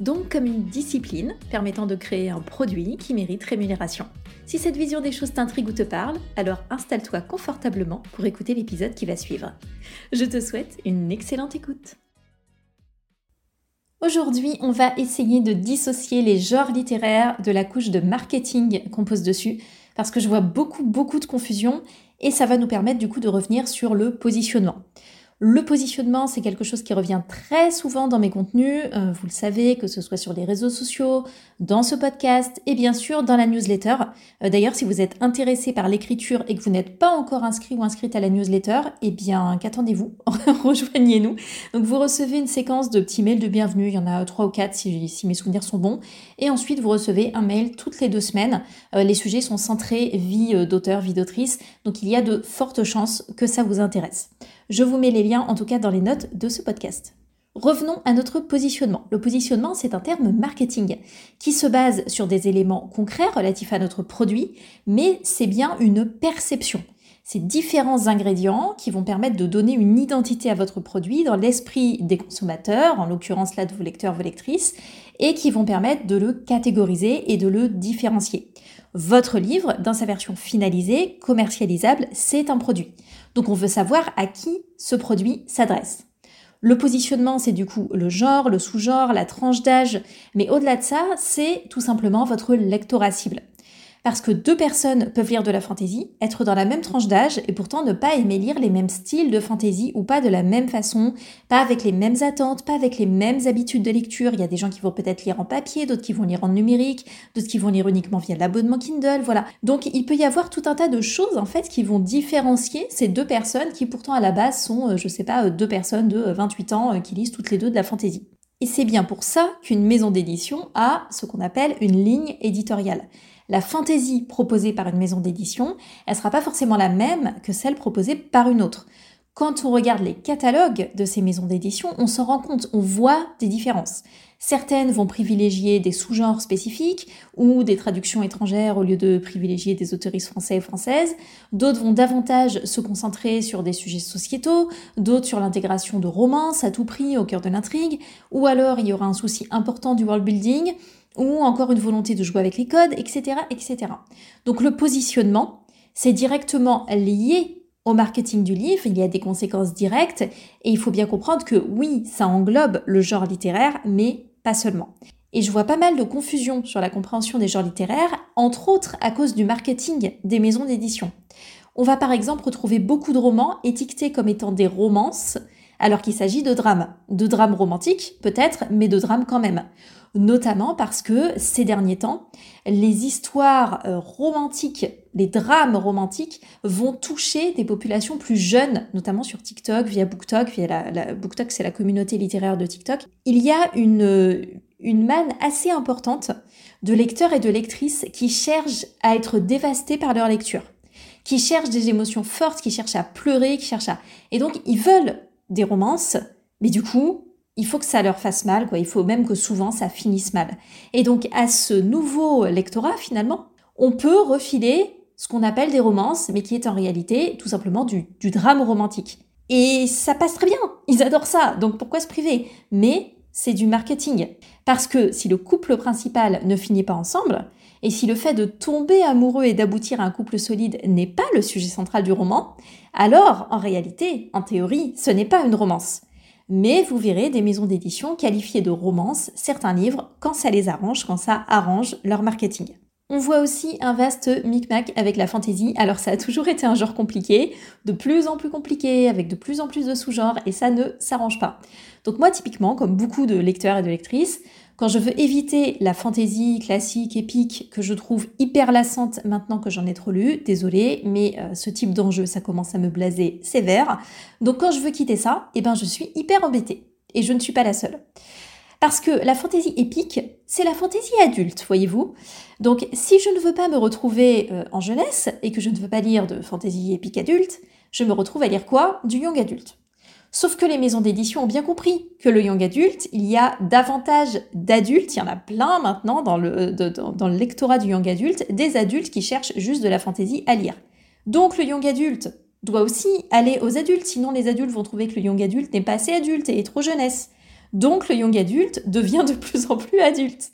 Donc comme une discipline permettant de créer un produit qui mérite rémunération. Si cette vision des choses t'intrigue ou te parle, alors installe-toi confortablement pour écouter l'épisode qui va suivre. Je te souhaite une excellente écoute. Aujourd'hui, on va essayer de dissocier les genres littéraires de la couche de marketing qu'on pose dessus, parce que je vois beaucoup, beaucoup de confusion, et ça va nous permettre du coup de revenir sur le positionnement. Le positionnement, c'est quelque chose qui revient très souvent dans mes contenus, euh, vous le savez, que ce soit sur les réseaux sociaux, dans ce podcast et bien sûr dans la newsletter. Euh, d'ailleurs, si vous êtes intéressé par l'écriture et que vous n'êtes pas encore inscrit ou inscrite à la newsletter, eh bien, qu'attendez-vous? Rejoignez-nous. Donc, vous recevez une séquence de petits mails de bienvenue, il y en a trois ou quatre si, mes souvenirs sont bons, et ensuite vous recevez un mail toutes les deux semaines. Euh, les sujets sont centrés vie d'auteur, vie d'autrice, donc il y a de fortes chances que ça vous intéresse. Je vous mets les en tout cas dans les notes de ce podcast. Revenons à notre positionnement. Le positionnement, c'est un terme marketing qui se base sur des éléments concrets relatifs à notre produit, mais c'est bien une perception. C'est différents ingrédients qui vont permettre de donner une identité à votre produit dans l'esprit des consommateurs, en l'occurrence là de vos lecteurs, vos lectrices, et qui vont permettre de le catégoriser et de le différencier. Votre livre, dans sa version finalisée, commercialisable, c'est un produit. Donc on veut savoir à qui ce produit s'adresse. Le positionnement, c'est du coup le genre, le sous-genre, la tranche d'âge, mais au-delà de ça, c'est tout simplement votre lectorat cible. Parce que deux personnes peuvent lire de la fantaisie, être dans la même tranche d'âge et pourtant ne pas aimer lire les mêmes styles de fantaisie ou pas de la même façon, pas avec les mêmes attentes, pas avec les mêmes habitudes de lecture. Il y a des gens qui vont peut-être lire en papier, d'autres qui vont lire en numérique, d'autres qui vont lire uniquement via l'abonnement Kindle, voilà. Donc il peut y avoir tout un tas de choses en fait qui vont différencier ces deux personnes qui pourtant à la base sont, euh, je sais pas, euh, deux personnes de 28 euh, ans qui lisent toutes les deux de la fantaisie. Et c'est bien pour ça qu'une maison d'édition a ce qu'on appelle une ligne éditoriale la fantaisie proposée par une maison d'édition, elle sera pas forcément la même que celle proposée par une autre. Quand on regarde les catalogues de ces maisons d'édition, on s'en rend compte, on voit des différences. Certaines vont privilégier des sous-genres spécifiques ou des traductions étrangères au lieu de privilégier des autoristes français et françaises. D'autres vont davantage se concentrer sur des sujets sociétaux, d'autres sur l'intégration de romances à tout prix au cœur de l'intrigue, ou alors il y aura un souci important du world building, ou encore une volonté de jouer avec les codes, etc., etc. Donc le positionnement, c'est directement lié au marketing du livre, il y a des conséquences directes, et il faut bien comprendre que oui, ça englobe le genre littéraire, mais pas seulement. Et je vois pas mal de confusion sur la compréhension des genres littéraires, entre autres à cause du marketing des maisons d'édition. On va par exemple retrouver beaucoup de romans étiquetés comme étant des romances, alors qu'il s'agit de drames. De drames romantiques, peut-être, mais de drames quand même notamment parce que ces derniers temps, les histoires euh, romantiques, les drames romantiques vont toucher des populations plus jeunes, notamment sur TikTok, via BookTok, via la, BookTok, c'est la communauté littéraire de TikTok. Il y a une, une manne assez importante de lecteurs et de lectrices qui cherchent à être dévastés par leur lecture, qui cherchent des émotions fortes, qui cherchent à pleurer, qui cherchent à... Et donc, ils veulent des romances, mais du coup, il faut que ça leur fasse mal, quoi. Il faut même que souvent ça finisse mal. Et donc, à ce nouveau lectorat, finalement, on peut refiler ce qu'on appelle des romances, mais qui est en réalité tout simplement du, du drame romantique. Et ça passe très bien. Ils adorent ça. Donc, pourquoi se priver? Mais c'est du marketing. Parce que si le couple principal ne finit pas ensemble, et si le fait de tomber amoureux et d'aboutir à un couple solide n'est pas le sujet central du roman, alors en réalité, en théorie, ce n'est pas une romance mais vous verrez des maisons d'édition qualifiées de romance certains livres quand ça les arrange, quand ça arrange leur marketing. On voit aussi un vaste micmac avec la fantasy. Alors ça a toujours été un genre compliqué, de plus en plus compliqué, avec de plus en plus de sous-genres, et ça ne s'arrange pas. Donc moi typiquement, comme beaucoup de lecteurs et de lectrices, quand je veux éviter la fantaisie classique, épique, que je trouve hyper lassante maintenant que j'en ai trop lu, désolé, mais euh, ce type d'enjeu, ça commence à me blaser sévère. Donc quand je veux quitter ça, eh ben je suis hyper embêtée. Et je ne suis pas la seule. Parce que la fantaisie épique, c'est la fantaisie adulte, voyez-vous. Donc si je ne veux pas me retrouver euh, en jeunesse et que je ne veux pas lire de fantaisie épique adulte, je me retrouve à lire quoi? Du young adulte. Sauf que les maisons d'édition ont bien compris que le young adulte, il y a davantage d'adultes, il y en a plein maintenant dans le, lectorat du young adulte, des adultes qui cherchent juste de la fantaisie à lire. Donc le young adulte doit aussi aller aux adultes, sinon les adultes vont trouver que le young adulte n'est pas assez adulte et est trop jeunesse. Donc le young adulte devient de plus en plus adulte.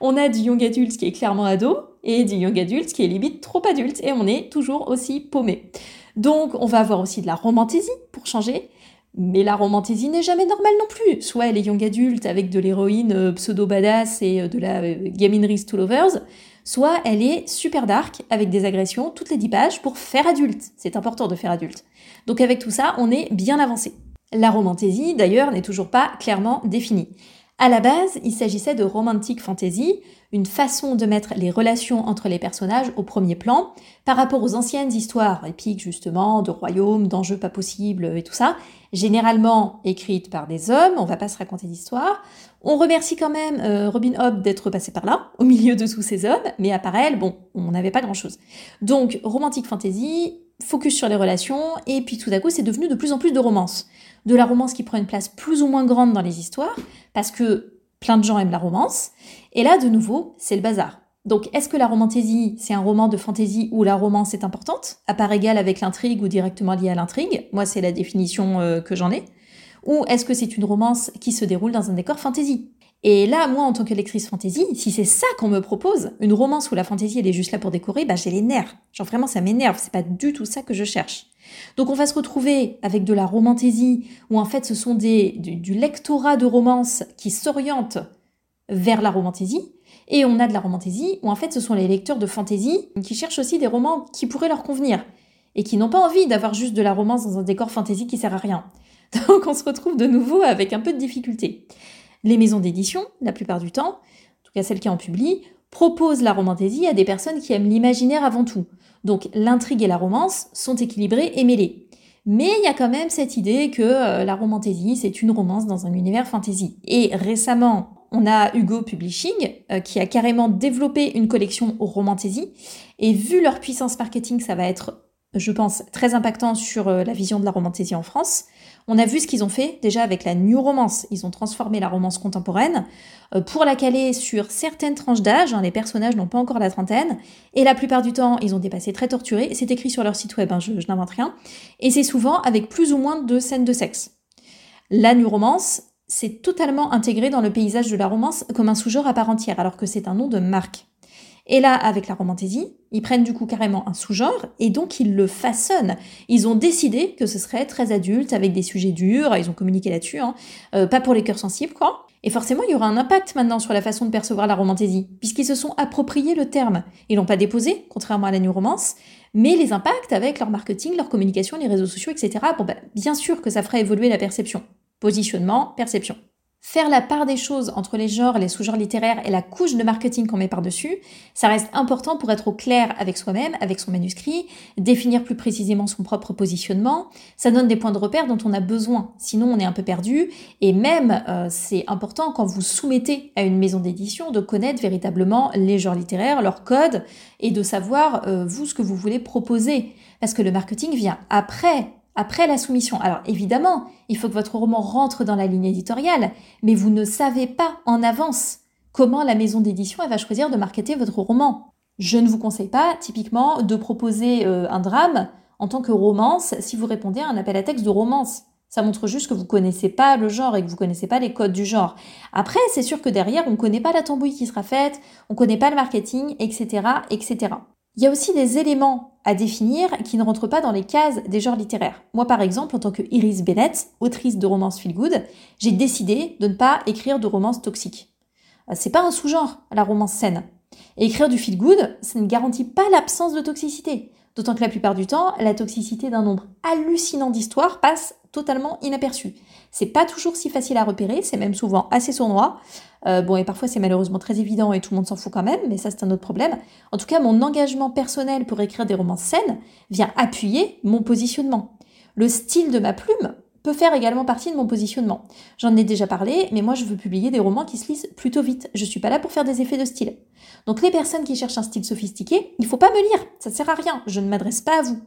On a du young adulte qui est clairement ado et du young adulte qui est limite trop adulte et on est toujours aussi paumé. Donc on va avoir aussi de la romantaisie pour changer. Mais la romantaisie n'est jamais normale non plus. Soit elle est young adulte avec de l'héroïne euh, pseudo-badass et euh, de la euh, gaminerie to lovers, soit elle est super dark avec des agressions toutes les 10 pages pour faire adulte. C'est important de faire adulte. Donc avec tout ça, on est bien avancé. La romantaisie, d'ailleurs, n'est toujours pas clairement définie. À la base, il s'agissait de romantic fantasy, une façon de mettre les relations entre les personnages au premier plan par rapport aux anciennes histoires épiques justement, de royaumes, d'enjeux pas possibles et tout ça, généralement écrites par des hommes, on va pas se raconter d'histoire. On remercie quand même euh, Robin Hobb d'être passé par là, au milieu de tous ces hommes, mais à part elle, bon, on n'avait pas grand-chose. Donc, romantic fantasy, focus sur les relations, et puis tout à coup, c'est devenu de plus en plus de romance de la romance qui prend une place plus ou moins grande dans les histoires, parce que plein de gens aiment la romance. Et là, de nouveau, c'est le bazar. Donc, est-ce que la romantaisie, c'est un roman de fantaisie où la romance est importante, à part égale avec l'intrigue ou directement liée à l'intrigue? Moi, c'est la définition euh, que j'en ai. Ou est-ce que c'est une romance qui se déroule dans un décor fantaisie? Et là, moi, en tant que lectrice fantasy, si c'est ça qu'on me propose, une romance où la fantasy elle est juste là pour décorer, bah j'ai les nerfs. Genre vraiment, ça m'énerve. C'est pas du tout ça que je cherche. Donc on va se retrouver avec de la romantaisie, où en fait ce sont des, du, lectorat de romance qui s'oriente vers la romantaisie, et on a de la romantaisie, où en fait ce sont les lecteurs de fantasy qui cherchent aussi des romans qui pourraient leur convenir, et qui n'ont pas envie d'avoir juste de la romance dans un décor fantasy qui sert à rien. Donc on se retrouve de nouveau avec un peu de difficulté. Les maisons d'édition, la plupart du temps, en tout cas celles qui en publient, proposent la romantaisie à des personnes qui aiment l'imaginaire avant tout. Donc l'intrigue et la romance sont équilibrées et mêlées. Mais il y a quand même cette idée que euh, la romantaisie, c'est une romance dans un univers fantasy. Et récemment, on a Hugo Publishing euh, qui a carrément développé une collection romantaisie. Et vu leur puissance marketing, ça va être, je pense, très impactant sur euh, la vision de la romantaisie en France. On a vu ce qu'ils ont fait déjà avec la New Romance. Ils ont transformé la romance contemporaine euh, pour la caler sur certaines tranches d'âge. Hein, les personnages n'ont pas encore la trentaine. Et la plupart du temps, ils ont des passés très torturés. C'est écrit sur leur site web, hein, je, n'invente rien. Et c'est souvent avec plus ou moins de scènes de sexe. La New Romance, c'est totalement intégré dans le paysage de la romance comme un sous-genre à part entière, alors que c'est un nom de marque. Et là, avec la romantaisie, ils prennent du coup carrément un sous-genre et donc ils le façonnent. Ils ont décidé que ce serait très adulte avec des sujets durs, ils ont communiqué là-dessus, hein. euh, pas pour les cœurs sensibles quoi. Et forcément, il y aura un impact maintenant sur la façon de percevoir la romantaisie, puisqu'ils se sont appropriés le terme. Ils l'ont pas déposé, contrairement à la New Romance, mais les impacts avec leur marketing, leur communication, les réseaux sociaux, etc. Bon, bah, bien sûr que ça fera évoluer la perception. Positionnement, perception. Faire la part des choses entre les genres, les sous-genres littéraires et la couche de marketing qu'on met par-dessus, ça reste important pour être au clair avec soi-même, avec son manuscrit, définir plus précisément son propre positionnement. Ça donne des points de repère dont on a besoin, sinon on est un peu perdu. Et même, euh, c'est important quand vous soumettez à une maison d'édition de connaître véritablement les genres littéraires, leurs codes, et de savoir, euh, vous, ce que vous voulez proposer. Parce que le marketing vient après après la soumission. Alors évidemment, il faut que votre roman rentre dans la ligne éditoriale, mais vous ne savez pas en avance comment la maison d'édition va choisir de marketer votre roman. Je ne vous conseille pas typiquement de proposer euh, un drame en tant que romance si vous répondez à un appel à texte de romance. Ça montre juste que vous connaissez pas le genre et que vous connaissez pas les codes du genre. Après, c'est sûr que derrière, on connaît pas la tambouille qui sera faite, on connaît pas le marketing, etc., etc. Il y a aussi des éléments à définir qui ne rentrent pas dans les cases des genres littéraires. Moi, par exemple, en tant que Iris Bennett, autrice de romance feel good, j'ai décidé de ne pas écrire de romance toxique. Euh, c'est pas un sous-genre, la romance saine. Et écrire du feel good, ça ne garantit pas l'absence de toxicité. D'autant que la plupart du temps, la toxicité d'un nombre hallucinant d'histoires passe totalement inaperçue. C'est pas toujours si facile à repérer, c'est même souvent assez sournois. Euh, bon, et parfois c'est malheureusement très évident et tout le monde s'en fout quand même, mais ça c'est un autre problème. En tout cas, mon engagement personnel pour écrire des romans saines vient appuyer mon positionnement. Le style de ma plume peut faire également partie de mon positionnement. J'en ai déjà parlé, mais moi je veux publier des romans qui se lisent plutôt vite. Je suis pas là pour faire des effets de style. Donc les personnes qui cherchent un style sophistiqué, il faut pas me lire, ça sert à rien, je ne m'adresse pas à vous.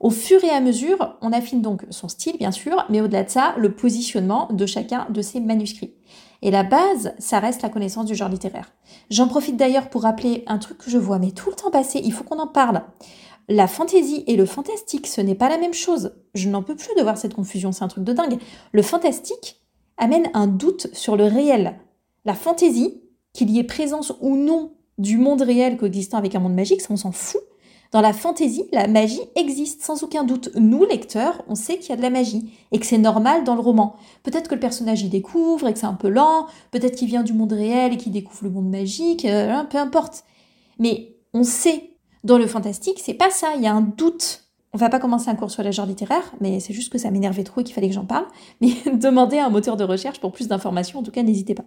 Au fur et à mesure, on affine donc son style bien sûr, mais au-delà de ça, le positionnement de chacun de ces manuscrits. Et la base, ça reste la connaissance du genre littéraire. J'en profite d'ailleurs pour rappeler un truc que je vois mais tout le temps passer, il faut qu'on en parle. La fantaisie et le fantastique, ce n'est pas la même chose. Je n'en peux plus de voir cette confusion, c'est un truc de dingue. Le fantastique amène un doute sur le réel. La fantaisie, qu'il y ait présence ou non du monde réel coexistant avec un monde magique, ça on s'en fout. Dans la fantaisie, la magie existe sans aucun doute. Nous, lecteurs, on sait qu'il y a de la magie et que c'est normal dans le roman. Peut-être que le personnage y découvre et que c'est un peu lent, peut-être qu'il vient du monde réel et qu'il découvre le monde magique, euh, peu importe. Mais on sait dans le fantastique, c'est pas ça, il y a un doute. On va pas commencer un cours sur les genres littéraires, mais c'est juste que ça m'énervait trop et qu'il fallait que j'en parle. Mais demandez à un moteur de recherche pour plus d'informations, en tout cas n'hésitez pas.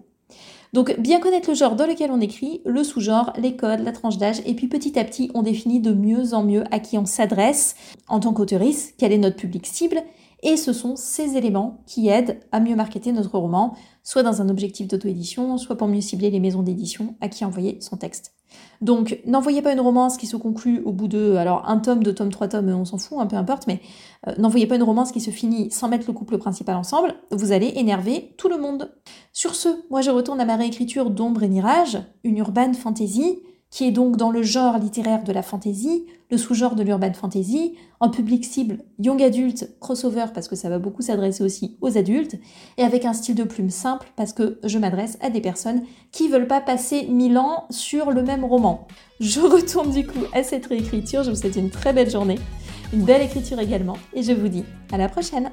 Donc bien connaître le genre dans lequel on écrit, le sous-genre, les codes, la tranche d'âge, et puis petit à petit on définit de mieux en mieux à qui on s'adresse en tant qu'auteuriste, quel est notre public cible, et ce sont ces éléments qui aident à mieux marketer notre roman, soit dans un objectif d'auto-édition, soit pour mieux cibler les maisons d'édition à qui envoyer son texte. Donc, n'envoyez pas une romance qui se conclut au bout de, alors un tome, deux tomes, trois tomes, on s'en fout, un peu importe, mais euh, n'envoyez pas une romance qui se finit sans mettre le couple principal ensemble, vous allez énerver tout le monde. Sur ce, moi je retourne à ma réécriture d'Ombre et Mirage, une urban fantasy, qui est donc dans le genre littéraire de la fantasy, le sous-genre de l'urban fantasy, en public cible young adulte, crossover parce que ça va beaucoup s'adresser aussi aux adultes, et avec un style de plume simple parce que je m'adresse à des personnes qui veulent pas passer mille ans sur le même roman. Je retourne du coup à cette réécriture, je vous souhaite une très belle journée, une belle écriture également, et je vous dis à la prochaine